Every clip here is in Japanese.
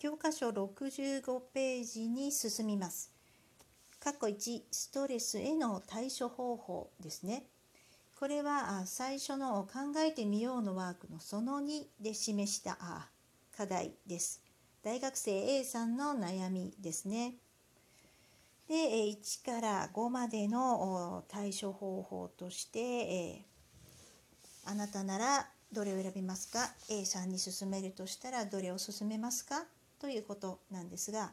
教科書65ページに進みます。括弧1ストレスへの対処方法ですね。これは最初の考えてみようのワークのその2で示した課題です。大学生 A さんの悩みですね。で1から5までの対処方法としてあなたならどれを選びますか？A さんに勧めるとしたらどれを勧めますか？ということなんですが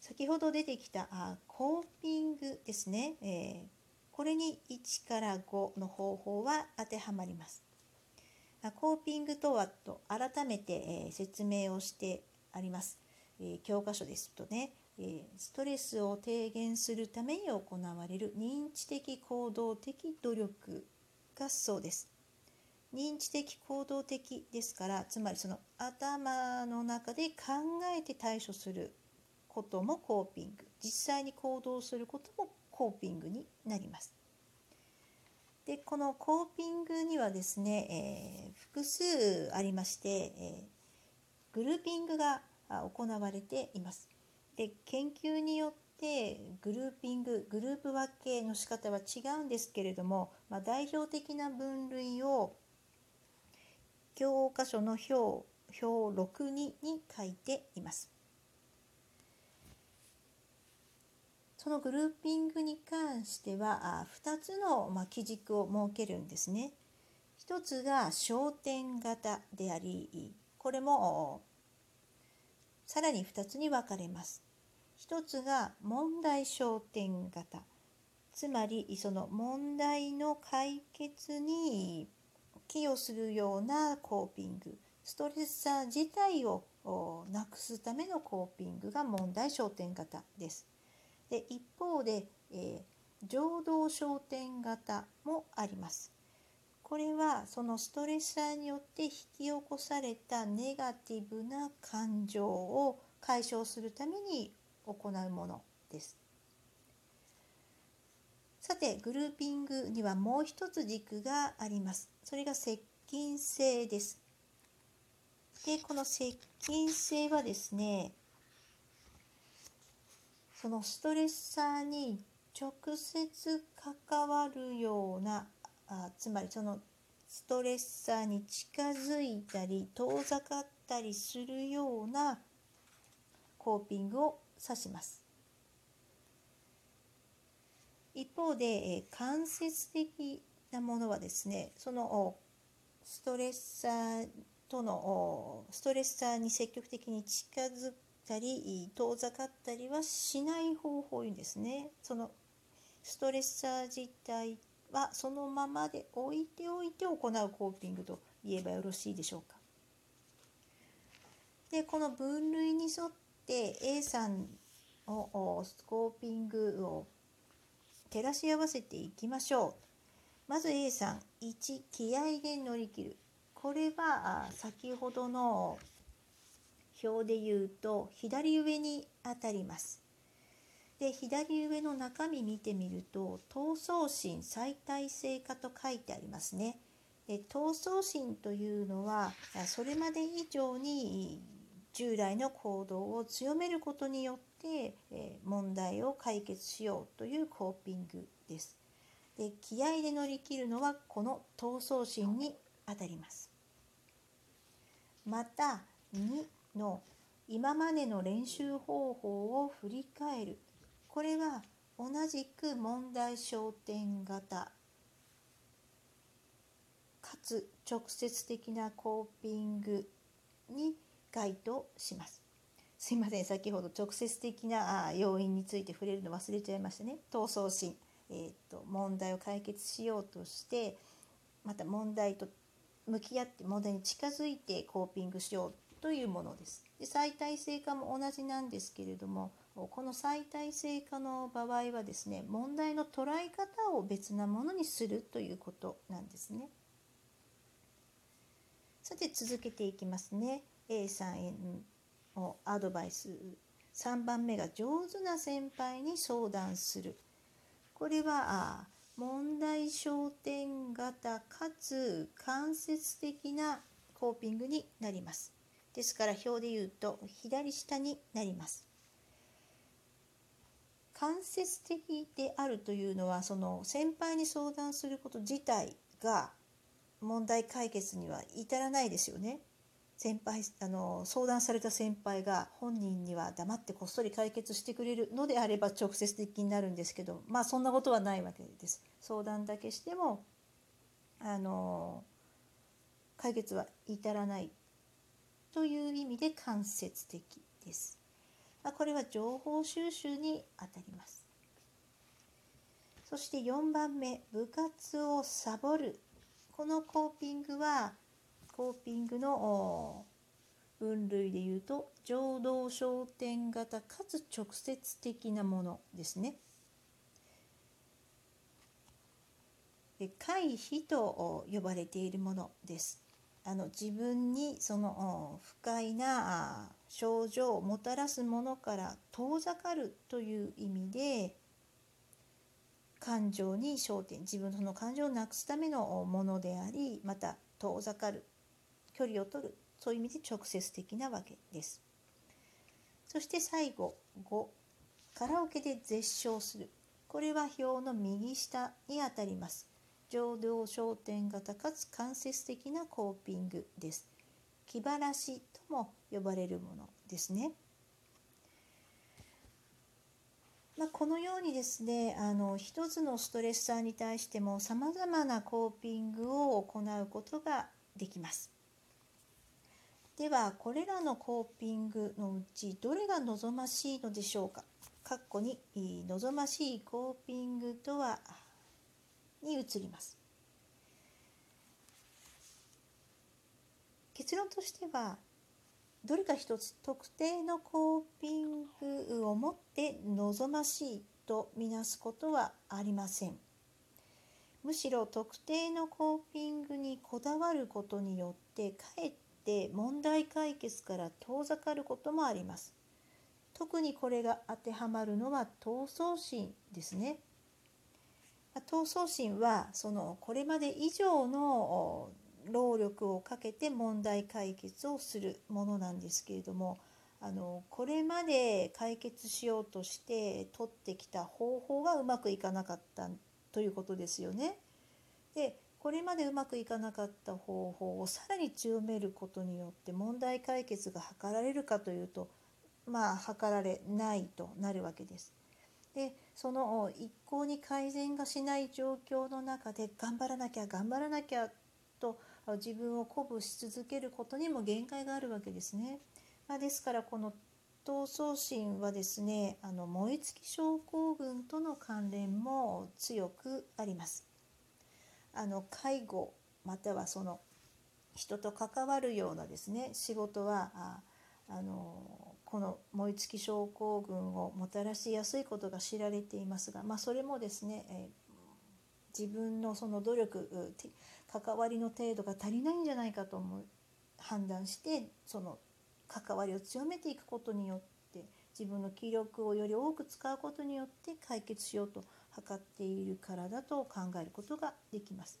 先ほど出てきたあコーピングですね、えー、これに1から5の方法は当てはまります。コーピングとはと改めて、えー、説明をしてあります。えー、教科書ですとね、えストレスを低減するために行われる認知的行動的努力がそうです。認知的行動的ですからつまりその頭の中で考えて対処することもコーピング実際に行動することもコーピングになります。でこのコーピングにはですね、えー、複数ありまして、えー、グルーピングが行われています。で研究によってグルーピンググループ分けの仕方は違うんですけれども、まあ、代表的な分類を教科書の表表62に書いています。そのグルーピングに関しては2つの、ま基軸を設けるんですね。一つが焦点型でありこれもさらに2つに分かれます。一つが問題焦点型つまりその問題の解決に寄与するようなコーピングストレッサー自体をなくすためのコーピングが問題焦点型です。で一方で、えー、情動焦点型もあります。これはそのストレッサーによって引き起こされたネガティブな感情を解消するために行うものです。さてグルーピングにはもう一つ軸があります。それが接近性です。でこの接近性はですねそのストレッサーに直接関わるようなあつまりそのストレッサーに近づいたり遠ざかったりするようなコーピングを指します。一方で、え間接的なものはですねそのストレッサーとのストレッサーに積極的に近づったり遠ざかったりはしない方法を言うんですね。そのストレッサー自体はそのままで置いておいて行うコーピングと言えばよろしいでしょうか。でこの分類に沿って A さんをスコーピングを照らし合わせていきましょう。まず A さん1気合で乗り切るこれは先ほどの表で言うと左上にあたります。で左上の中身見てみると闘争心再体制化と書いてありますね。で闘争心というのはそれまで以上に従来の行動を強めることによって問題を解決しようというコーピングです。で気合で乗り切るのはこの闘争心にあたります。また2の今までの練習方法を振り返るこれは同じく問題焦点型かつ直接的なコーピングに該当します。すいません先ほど直接的な要因について触れるの忘れちゃいましたね。闘争心、えーと、問題を解決しようとしてまた問題と向き合って問題に近づいてコーピングしようというものです。で再体制化も同じなんですけれどもこの再体制化の場合はですね問題の捉え方を別なものにするということなんですね。さて続けていきますね。A さんへのアドバイス3番目が上手な先輩に相談する。これは問題焦点型かつ間接的なコーピングになります。ですから表で言うと左下になります。間接的であるというのはその先輩に相談すること自体が問題解決には至らないですよね。先輩あの相談された先輩が本人には黙ってこっそり解決してくれるのであれば直接的になるんですけどまあそんなことはないわけです。相談だけしてもあの解決は至らないという意味で間接的です。まあ、これは情報収集にあたります。そして4番目部活をサボるこのコーピングはコーピングの分類でいうと情動焦点型かつ直接的なものですね。回避と呼ばれているものです。あの自分にその不快な症状をもたらすものから遠ざかるという意味で感情に焦点自分のその感情をなくすためのものでありまた遠ざかる距離を取るそういう意味で直接的なわけです。そして最後5カラオケで絶唱するこれは表の右下にあたります。情動焦点型かつ間接的なコーピングです。気晴らしとも呼ばれるものですね。まあ、このようにですねあの一つのストレッサーに対してもさまざまなコーピングを行うことができます。ではこれらのコーピングのうちどれが望ましいのでしょうか？括弧に望ましいコーピングとはに移ります。結論としてはどれか一つ特定のコーピングをもって望ましいとみなすことはありません。むしろ特定のコーピングにこだわることによってかえって問題解決から遠ざかることもあります。特にこれが当てはまるのは闘争心ですね。闘争心はそのこれまで以上の労力をかけて問題解決をするものなんですけれどもあのこれまで解決しようとして取ってきた方法がうまくいかなかったということですよね。でこれまでうまくいかなかった方法をさらに強めることによって問題解決が図られるかというとまあ図られないとなるわけです。でその一向に改善がしない状況の中で頑張らなきゃ頑張らなきゃと自分を鼓舞し続けることにも限界があるわけですね。まあ、ですからこの闘争心はですねあの燃え尽き症候群との関連も強くあります。あの介護またはその人と関わるようなですね仕事はああのこの燃え尽き症候群をもたらしやすいことが知られていますが、まあ、それもですね、えー、自分のその努力関わりの程度が足りないんじゃないかと思う判断してその関わりを強めていくことによって自分の気力をより多く使うことによって解決しようと図っているからだと考えることができます。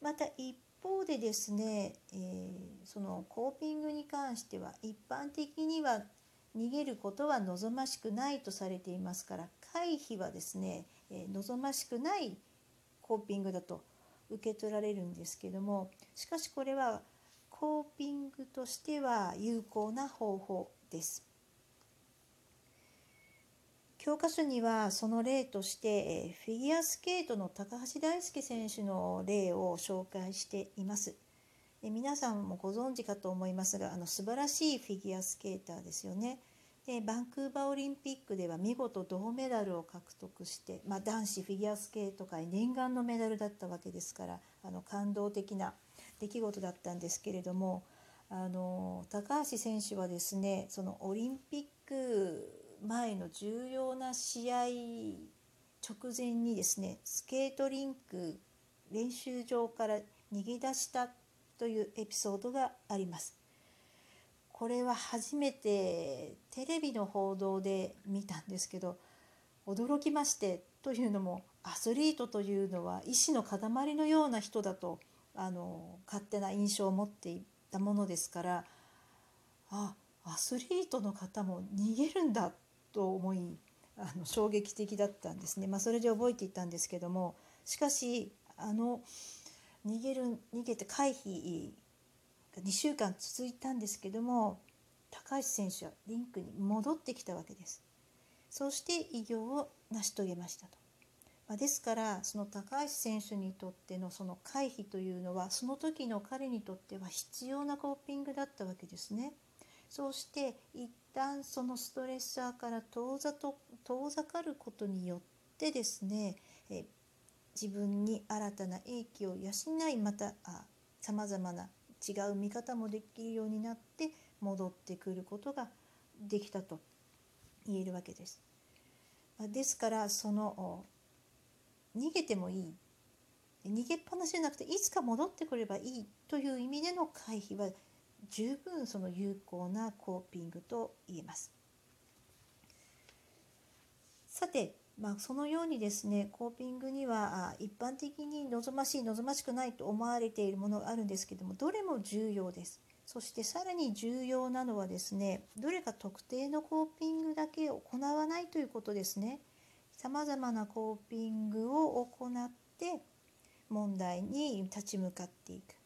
また一方でですね、えー、そのコーピングに関しては一般的には逃げることは望ましくないとされていますから回避はですね、えー、望ましくないコーピングだと受け取られるんですけどもしかしこれはコーピングとしては有効な方法です。教科書にはその例としてフィギュアスケートの高橋大輔選手の例を紹介しています。で皆さんもご存知かと思いますがあの素晴らしいフィギュアスケーターですよね。でバンクーバーオリンピックでは見事銅メダルを獲得して、まあ、男子フィギュアスケート界念願のメダルだったわけですからあの感動的な出来事だったんですけれどもあの高橋選手はですねそのオリンピック前の重要な試合直前にですねスケートリンク練習場から逃げ出したというエピソードがあります。これは初めてテレビの報道で見たんですけど驚きましてというのもアスリートというのは意志の塊のような人だとあの勝手な印象を持っていたものですからあアスリートの方も逃げるんだと思いあの衝撃的だったんですね、まあ、それで覚えていたんですけどもしかしあの逃げる逃げて回避が2週間続いたんですけども高橋選手はリンクに戻ってきたわけです。そして偉業を成し遂げましたと。まあ、ですからその高橋選手にとってのその回避というのはその時の彼にとっては必要なコーピングだったわけですね。そうして一旦そのストレッサーから遠ざと遠ざかることによってですねえ自分に新たな英気を養いまたさまざまな違う見方もできるようになって戻ってくることができたと言えるわけです。ですからその逃げてもいい逃げっぱなしじゃなくていつか戻ってくればいいという意味での回避は十分その有効なコーピングと言えます。さて、まあ、そのようにですねコーピングには一般的に望ましい望ましくないと思われているものがあるんですけどもどれも重要です。そしてさらに重要なのはですねどれか特定のコーピングだけ行わないということですね。さまざまなコーピングを行って問題に立ち向かっていく。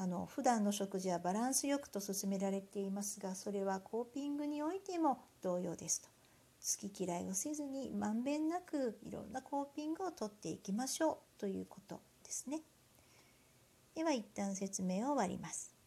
あの普段の食事はバランスよくと勧められていますがそれはコーピングにおいても同様です。と好き嫌いをせずにまんべんなくいろんなコーピングをとっていきましょうということですね。では一旦説明を終わります。